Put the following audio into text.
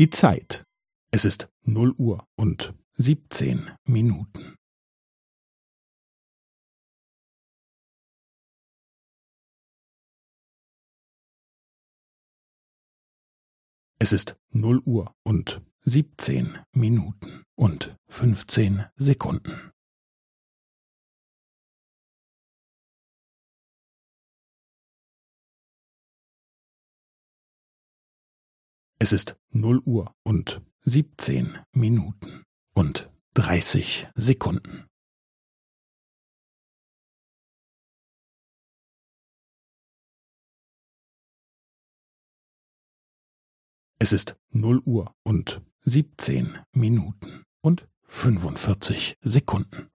Die Zeit. Es ist null Uhr und siebzehn Minuten. Es ist null Uhr und siebzehn Minuten und fünfzehn Sekunden. Es ist null Uhr und siebzehn Minuten und dreißig Sekunden. Es ist null Uhr und siebzehn Minuten und fünfundvierzig Sekunden.